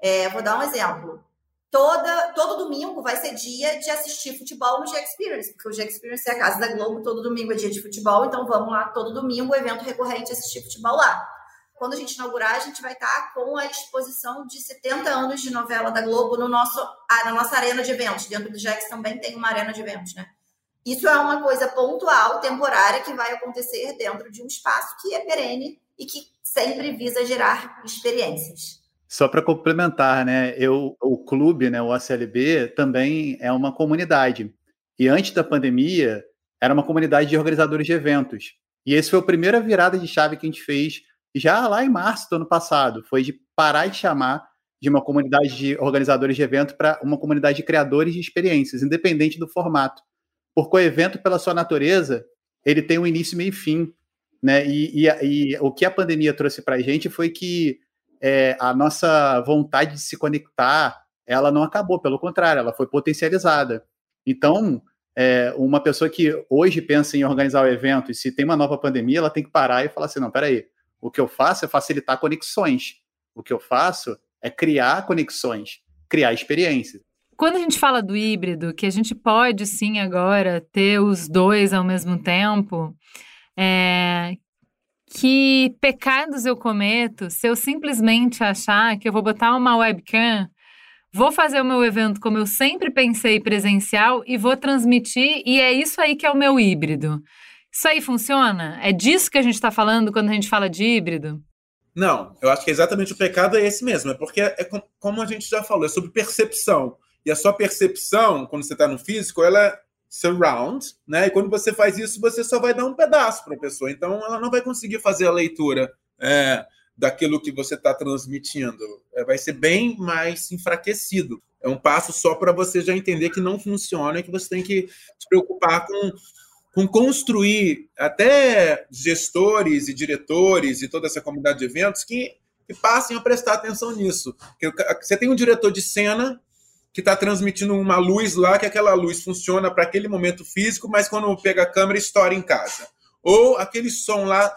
É, vou dar um exemplo. Toda, todo domingo vai ser dia de assistir futebol no G-Experience, porque o G-Experience é a casa da Globo, todo domingo é dia de futebol, então vamos lá todo domingo, evento recorrente, assistir futebol lá quando a gente inaugurar, a gente vai estar com a exposição de 70 anos de novela da Globo no nosso, ah, na nossa arena de eventos. Dentro do Jax também tem uma arena de eventos, né? Isso é uma coisa pontual, temporária, que vai acontecer dentro de um espaço que é perene e que sempre visa gerar experiências. Só para complementar, né? Eu, o clube, né, o ACLB, também é uma comunidade. E antes da pandemia, era uma comunidade de organizadores de eventos. E esse foi a primeira virada de chave que a gente fez já lá em março do ano passado, foi de parar de chamar de uma comunidade de organizadores de evento para uma comunidade de criadores de experiências, independente do formato. Porque o evento, pela sua natureza, ele tem um início, meio e fim. Né? E, e, e o que a pandemia trouxe para a gente foi que é, a nossa vontade de se conectar, ela não acabou, pelo contrário, ela foi potencializada. Então, é, uma pessoa que hoje pensa em organizar o evento e se tem uma nova pandemia, ela tem que parar e falar assim, não, peraí, o que eu faço é facilitar conexões. O que eu faço é criar conexões, criar experiências. Quando a gente fala do híbrido, que a gente pode sim agora ter os dois ao mesmo tempo, é... que pecados eu cometo se eu simplesmente achar que eu vou botar uma webcam vou fazer o meu evento como eu sempre pensei presencial e vou transmitir, e é isso aí que é o meu híbrido. Isso aí funciona? É disso que a gente está falando quando a gente fala de híbrido? Não, eu acho que exatamente o pecado é esse mesmo, é porque é como a gente já falou, é sobre percepção. E a sua percepção, quando você está no físico, ela é surround, né? E quando você faz isso, você só vai dar um pedaço para a pessoa. Então, ela não vai conseguir fazer a leitura é, daquilo que você está transmitindo. É, vai ser bem mais enfraquecido. É um passo só para você já entender que não funciona e que você tem que se preocupar com, com construir até gestores e diretores e toda essa comunidade de eventos que, que passem a prestar atenção nisso. Você tem um diretor de cena que está transmitindo uma luz lá, que aquela luz funciona para aquele momento físico, mas quando pega a câmera, estoura em casa. Ou aquele som lá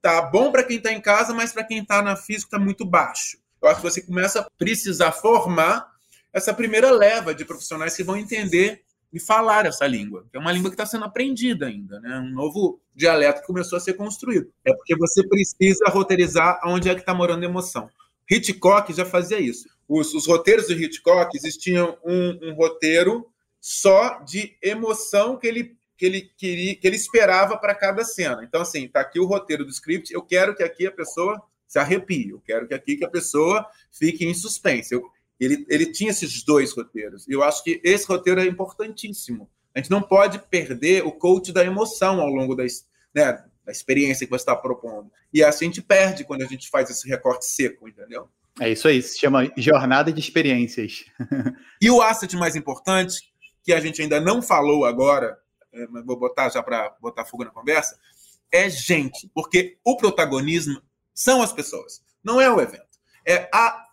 tá bom para quem está em casa, mas para quem está na física está muito baixo. Eu acho que você começa a precisar formar essa primeira leva de profissionais que vão entender e falar essa língua. É uma língua que está sendo aprendida ainda, né? Um novo dialeto que começou a ser construído. É porque você precisa roteirizar onde é que está morando a emoção. Hitchcock já fazia isso. Os, os roteiros do Hitchcock existiam um, um, roteiro só de emoção que ele que ele queria, que ele esperava para cada cena. Então assim, tá aqui o roteiro do script. Eu quero que aqui a pessoa se arrepie. Eu quero que aqui que a pessoa fique em suspense. Eu, ele, ele tinha esses dois roteiros. E eu acho que esse roteiro é importantíssimo. A gente não pode perder o coach da emoção ao longo da, né, da experiência que você está propondo. E assim a gente perde quando a gente faz esse recorte seco, entendeu? É isso aí, se chama jornada de experiências. e o asset mais importante, que a gente ainda não falou agora, mas vou botar já para botar fogo na conversa, é gente, porque o protagonismo são as pessoas, não é o evento. É a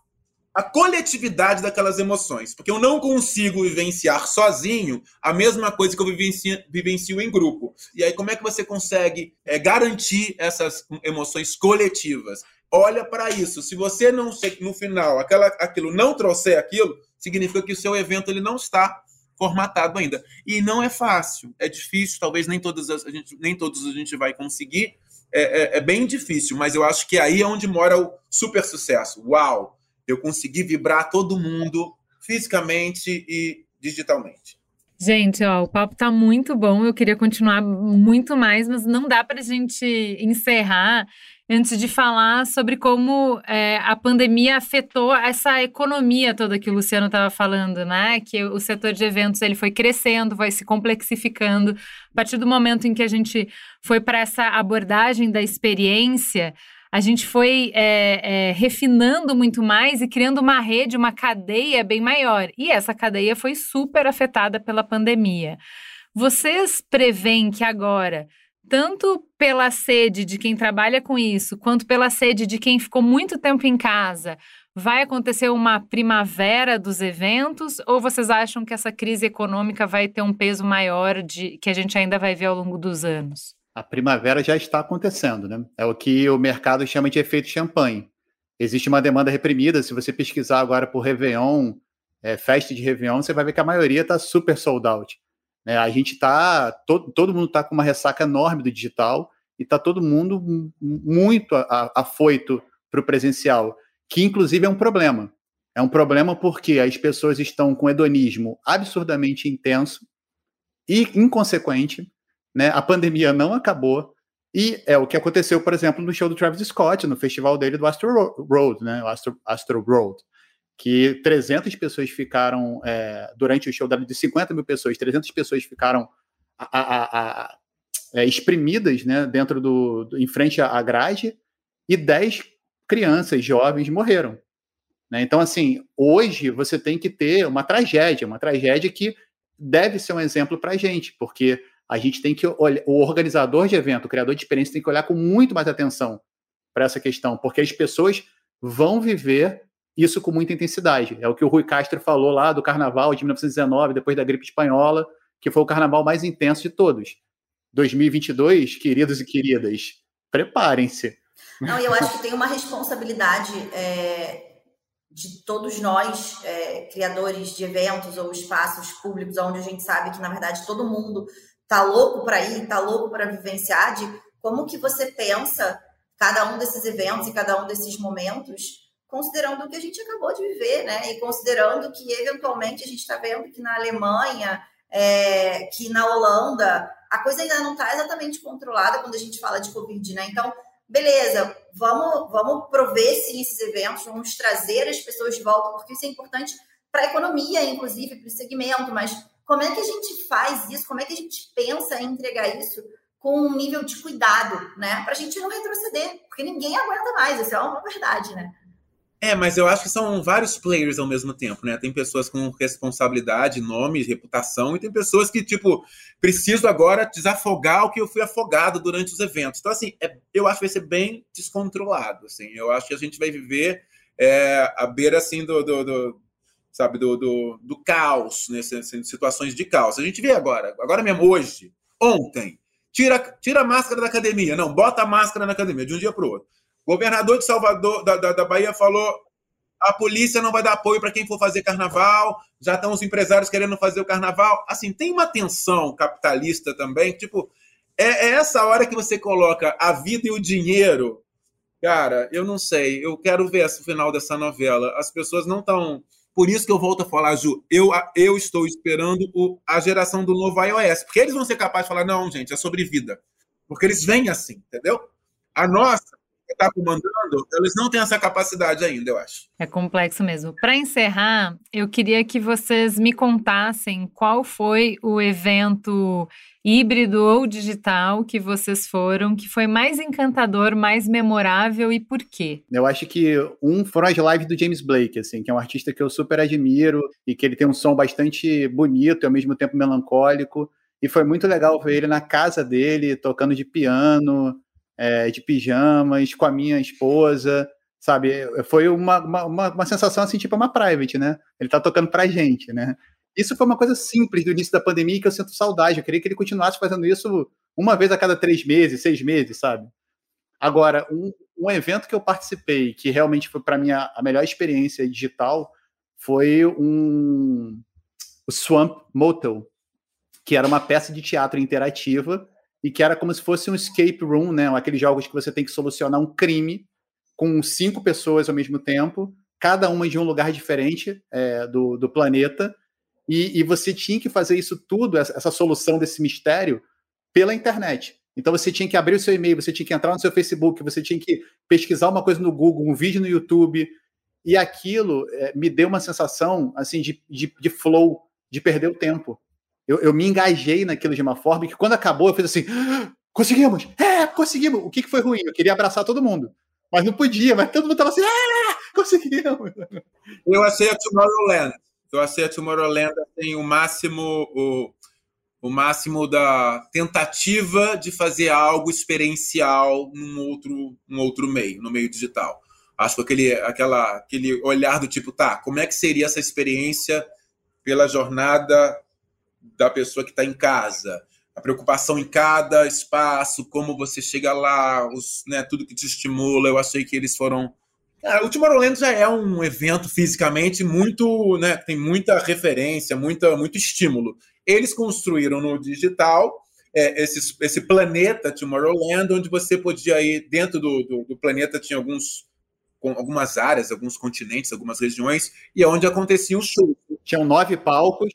a coletividade daquelas emoções, porque eu não consigo vivenciar sozinho a mesma coisa que eu vivencio, vivencio em grupo. E aí, como é que você consegue é, garantir essas emoções coletivas? Olha para isso. Se você não no final aquela, aquilo não trouxer aquilo, significa que o seu evento ele não está formatado ainda. E não é fácil, é difícil. Talvez nem todas a gente, nem todos a gente vai conseguir. É, é, é bem difícil, mas eu acho que aí é onde mora o super sucesso. Uau! Eu consegui vibrar todo mundo fisicamente e digitalmente. Gente, ó, o papo tá muito bom. Eu queria continuar muito mais, mas não dá para a gente encerrar antes de falar sobre como é, a pandemia afetou essa economia toda que o Luciano estava falando, né? Que o setor de eventos ele foi crescendo, vai se complexificando. A partir do momento em que a gente foi para essa abordagem da experiência, a gente foi é, é, refinando muito mais e criando uma rede, uma cadeia bem maior. E essa cadeia foi super afetada pela pandemia. Vocês preveem que agora, tanto pela sede de quem trabalha com isso, quanto pela sede de quem ficou muito tempo em casa, vai acontecer uma primavera dos eventos? Ou vocês acham que essa crise econômica vai ter um peso maior de que a gente ainda vai ver ao longo dos anos? A primavera já está acontecendo, né? É o que o mercado chama de efeito champanhe. Existe uma demanda reprimida. Se você pesquisar agora por Réveillon, é, festa de Réveillon, você vai ver que a maioria está super sold out. Né? A gente está, todo, todo mundo está com uma ressaca enorme do digital e está todo mundo muito afoito para o presencial, que inclusive é um problema. É um problema porque as pessoas estão com hedonismo absurdamente intenso e inconsequente né? A pandemia não acabou. E é o que aconteceu, por exemplo, no show do Travis Scott, no festival dele do Astro Road, né? Astro, Astro Road. Que 300 pessoas ficaram, é, durante o show de 50 mil pessoas, 300 pessoas ficaram a, a, a, é, exprimidas né, dentro do, do, em frente à grade e 10 crianças, jovens morreram. Né? Então, assim, hoje você tem que ter uma tragédia, uma tragédia que deve ser um exemplo para a gente, porque a gente tem que olhar, o organizador de evento, o criador de experiência, tem que olhar com muito mais atenção para essa questão, porque as pessoas vão viver isso com muita intensidade. É o que o Rui Castro falou lá do carnaval de 1919, depois da gripe espanhola, que foi o carnaval mais intenso de todos. 2022, queridos e queridas, preparem-se. Não, eu acho que tem uma responsabilidade é, de todos nós, é, criadores de eventos ou espaços públicos, onde a gente sabe que, na verdade, todo mundo tá louco para ir, tá louco para vivenciar, de como que você pensa cada um desses eventos e cada um desses momentos considerando o que a gente acabou de viver, né? E considerando que, eventualmente, a gente está vendo que na Alemanha, é, que na Holanda, a coisa ainda não está exatamente controlada quando a gente fala de Covid, né? Então, beleza, vamos, vamos prover sim esses eventos, vamos trazer as pessoas de volta, porque isso é importante para a economia, inclusive, para o segmento, mas como é que a gente faz isso? Como é que a gente pensa em entregar isso com um nível de cuidado, né? Para a gente não retroceder, porque ninguém aguenta mais, isso é uma verdade, né? É, mas eu acho que são vários players ao mesmo tempo, né? Tem pessoas com responsabilidade, nome, reputação, e tem pessoas que, tipo, preciso agora desafogar o que eu fui afogado durante os eventos. Então, assim, é, eu acho que vai ser bem descontrolado, assim. Eu acho que a gente vai viver é, à beira, assim, do, do, do sabe, do, do, do caos, né? situações de caos. A gente vê agora, agora mesmo, hoje, ontem, tira, tira a máscara da academia. Não, bota a máscara na academia, de um dia para o outro Governador de Salvador, da, da, da Bahia, falou: a polícia não vai dar apoio para quem for fazer carnaval, já estão os empresários querendo fazer o carnaval. Assim, tem uma tensão capitalista também, tipo, é, é essa hora que você coloca a vida e o dinheiro. Cara, eu não sei, eu quero ver o final dessa novela. As pessoas não estão. Por isso que eu volto a falar, Ju, eu, eu estou esperando o, a geração do novo iOS, porque eles vão ser capazes de falar: não, gente, é sobre vida. Porque eles vêm assim, entendeu? A nossa está comandando, eles não têm essa capacidade ainda, eu acho. É complexo mesmo. Para encerrar, eu queria que vocês me contassem qual foi o evento híbrido ou digital que vocês foram, que foi mais encantador, mais memorável e por quê? Eu acho que um foram as lives do James Blake, assim, que é um artista que eu super admiro e que ele tem um som bastante bonito e ao mesmo tempo melancólico. E foi muito legal ver ele na casa dele, tocando de piano, é, de pijamas, com a minha esposa, sabe? Foi uma, uma, uma, sensação assim, tipo uma private, né? Ele tá tocando pra gente, né? Isso foi uma coisa simples do início da pandemia que eu sinto saudade. Eu queria que ele continuasse fazendo isso uma vez a cada três meses, seis meses, sabe? Agora, um, um evento que eu participei, que realmente foi para mim a, a, melhor experiência digital, foi um o Swamp Motel, que era uma peça de teatro interativa e que era como se fosse um escape room, né? Aqueles jogos que você tem que solucionar um crime com cinco pessoas ao mesmo tempo, cada uma de um lugar diferente é, do, do planeta, e, e, você tinha que fazer isso tudo, essa, essa, solução desse mistério, pela internet. Então você tinha que abrir o seu e-mail, você tinha que entrar no seu Facebook, você tinha que pesquisar uma coisa no Google, um vídeo no YouTube, e aquilo é, me deu uma sensação assim de, de, de flow, de perder o tempo eu, eu me engajei naquilo de uma forma que quando acabou eu fiz assim, ah, conseguimos, é, conseguimos. O que, que foi ruim? Eu queria abraçar todo mundo, mas não podia, mas todo mundo tava assim, ah, conseguimos. Eu achei a Tomorrowland, eu achei a Tomorrowland assim, o máximo, o, o máximo da tentativa de fazer algo experiencial num outro, num outro meio, no meio digital. Acho que aquele, aquela, aquele olhar do tipo, tá, como é que seria essa experiência pela jornada da pessoa que está em casa, a preocupação em cada espaço, como você chega lá, os, né, tudo que te estimula. Eu achei que eles foram. Cara, o Tomorrowland já é um evento fisicamente muito, né, tem muita referência, muita, muito estímulo. Eles construíram no digital é, esse, esse planeta Tomorrowland, onde você podia ir dentro do, do, do planeta tinha alguns com algumas áreas, alguns continentes, algumas regiões, e é onde aconteciam os shows. Tinham nove palcos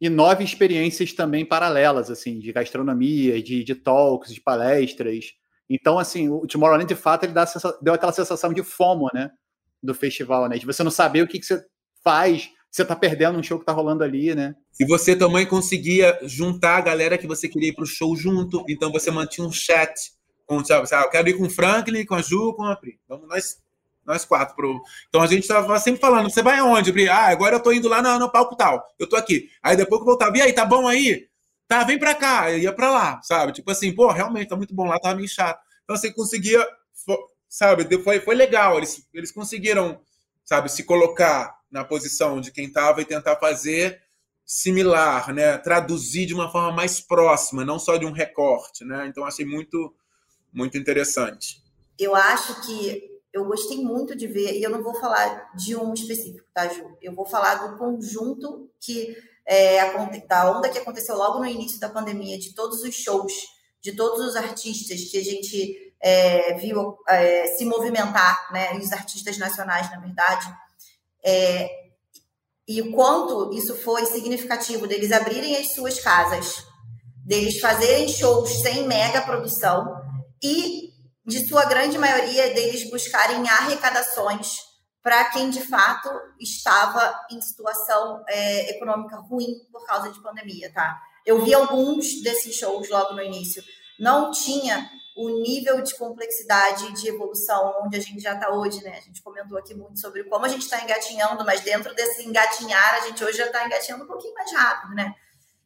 e nove experiências também paralelas, assim, de gastronomia, de, de talks, de palestras. Então, assim, o Tomorrowland, de fato, ele dá, deu aquela sensação de fomo, né, do festival, né, de você não saber o que, que você faz, você tá perdendo um show que tá rolando ali, né. E você também conseguia juntar a galera que você queria ir pro show junto, então você mantinha um chat com, sabe, eu quero ir com o Franklin, com a Ju, com a Pri. Vamos nós nós quatro. Pro... Então a gente tava sempre falando, você vai aonde? Bri? Ah, agora eu tô indo lá no, no palco tal. Eu tô aqui. Aí depois que voltava, e aí, tá bom aí? Tá, vem pra cá. Eu ia pra lá, sabe? Tipo assim, pô, realmente tá muito bom lá, tava meio chato. Então você conseguia, sabe? Foi, foi legal. Eles, eles conseguiram, sabe, se colocar na posição de quem tava e tentar fazer similar, né? Traduzir de uma forma mais próxima, não só de um recorte, né? Então achei muito, muito interessante. Eu acho que eu gostei muito de ver, e eu não vou falar de um específico, tá, Ju? Eu vou falar do conjunto que é, da onda que aconteceu logo no início da pandemia, de todos os shows, de todos os artistas que a gente é, viu é, se movimentar, né, os artistas nacionais, na verdade, é, e o quanto isso foi significativo deles abrirem as suas casas, deles fazerem shows sem mega produção e, de sua grande maioria, deles buscarem arrecadações para quem de fato estava em situação é, econômica ruim por causa de pandemia, tá? Eu vi alguns desses shows logo no início. Não tinha o nível de complexidade de evolução onde a gente já está hoje, né? A gente comentou aqui muito sobre como a gente está engatinhando, mas dentro desse engatinhar, a gente hoje já está engatinhando um pouquinho mais rápido, né?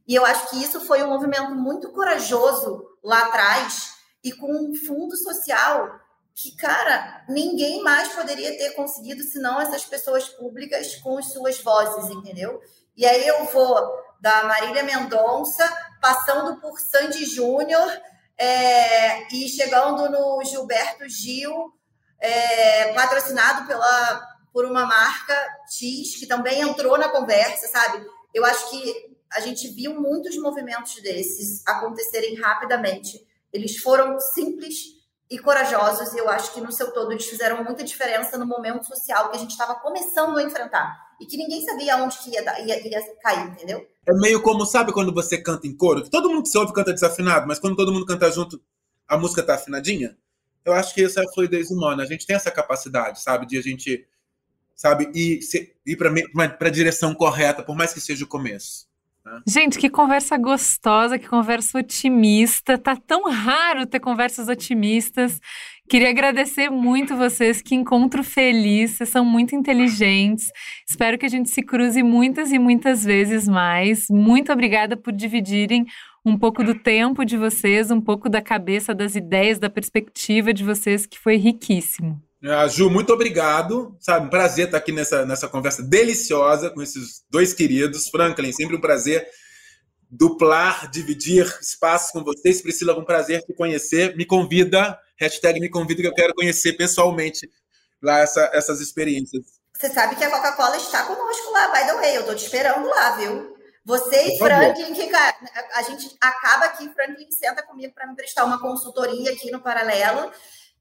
E eu acho que isso foi um movimento muito corajoso lá atrás e com um fundo social que, cara, ninguém mais poderia ter conseguido senão essas pessoas públicas com as suas vozes, entendeu? E aí eu vou da Marília Mendonça, passando por Sandy Júnior, é, e chegando no Gilberto Gil, é, patrocinado pela, por uma marca X, que também entrou na conversa, sabe? Eu acho que a gente viu muitos movimentos desses acontecerem rapidamente. Eles foram simples e corajosos, e eu acho que no seu todo eles fizeram muita diferença no momento social que a gente estava começando a enfrentar e que ninguém sabia onde que ia, ia, ia cair, entendeu? É meio como, sabe quando você canta em coro? Todo mundo que se ouve canta desafinado, mas quando todo mundo canta junto, a música tá afinadinha? Eu acho que essa é a fluidez humana. A gente tem essa capacidade, sabe? De a gente, sabe, ir, ir para a direção correta, por mais que seja o começo. Gente, que conversa gostosa, que conversa otimista. Tá tão raro ter conversas otimistas. Queria agradecer muito vocês, que encontro feliz, vocês são muito inteligentes. Espero que a gente se cruze muitas e muitas vezes mais. Muito obrigada por dividirem um pouco do tempo de vocês, um pouco da cabeça, das ideias, da perspectiva de vocês, que foi riquíssimo. Ah, Ju, muito obrigado. Sabe, um prazer estar aqui nessa, nessa conversa deliciosa com esses dois queridos. Franklin, sempre um prazer duplar, dividir espaços com vocês. Priscila, um prazer te conhecer. Me convida, hashtag me convida, que eu quero conhecer pessoalmente lá essa, essas experiências. Você sabe que a Coca-Cola está conosco lá, by the way. Eu tô te esperando lá, viu? Você e Franklin, que a gente acaba aqui, Franklin senta comigo para me prestar uma consultoria aqui no Paralelo.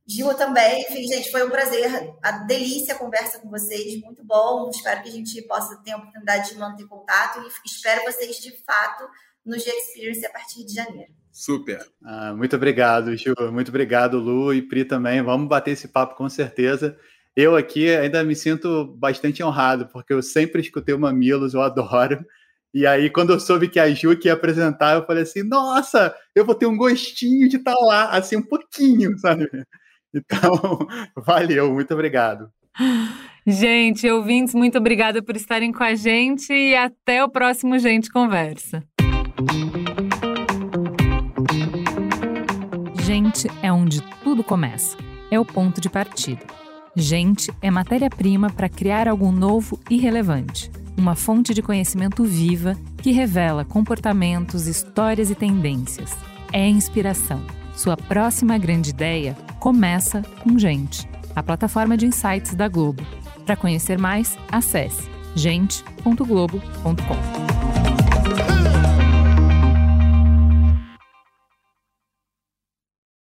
Gil também, enfim, gente, foi um prazer, a delícia a conversa com vocês, muito bom. Espero que a gente possa ter a oportunidade de manter contato e espero vocês de fato no G Experience a partir de janeiro. Super. Ah, muito obrigado, Gil. Muito obrigado, Lu e Pri também. Vamos bater esse papo com certeza. Eu aqui ainda me sinto bastante honrado, porque eu sempre escutei o Mamilos, eu adoro. E aí, quando eu soube que a Ju ia apresentar, eu falei assim: nossa, eu vou ter um gostinho de estar lá, assim, um pouquinho, sabe? Então, valeu, muito obrigado. Gente, ouvintes, muito obrigada por estarem com a gente e até o próximo Gente Conversa. Gente é onde tudo começa. É o ponto de partida. Gente é matéria-prima para criar algo novo e relevante. Uma fonte de conhecimento viva que revela comportamentos, histórias e tendências. É inspiração. Sua próxima grande ideia começa com Gente, a plataforma de insights da Globo. Para conhecer mais, acesse gente.globo.com.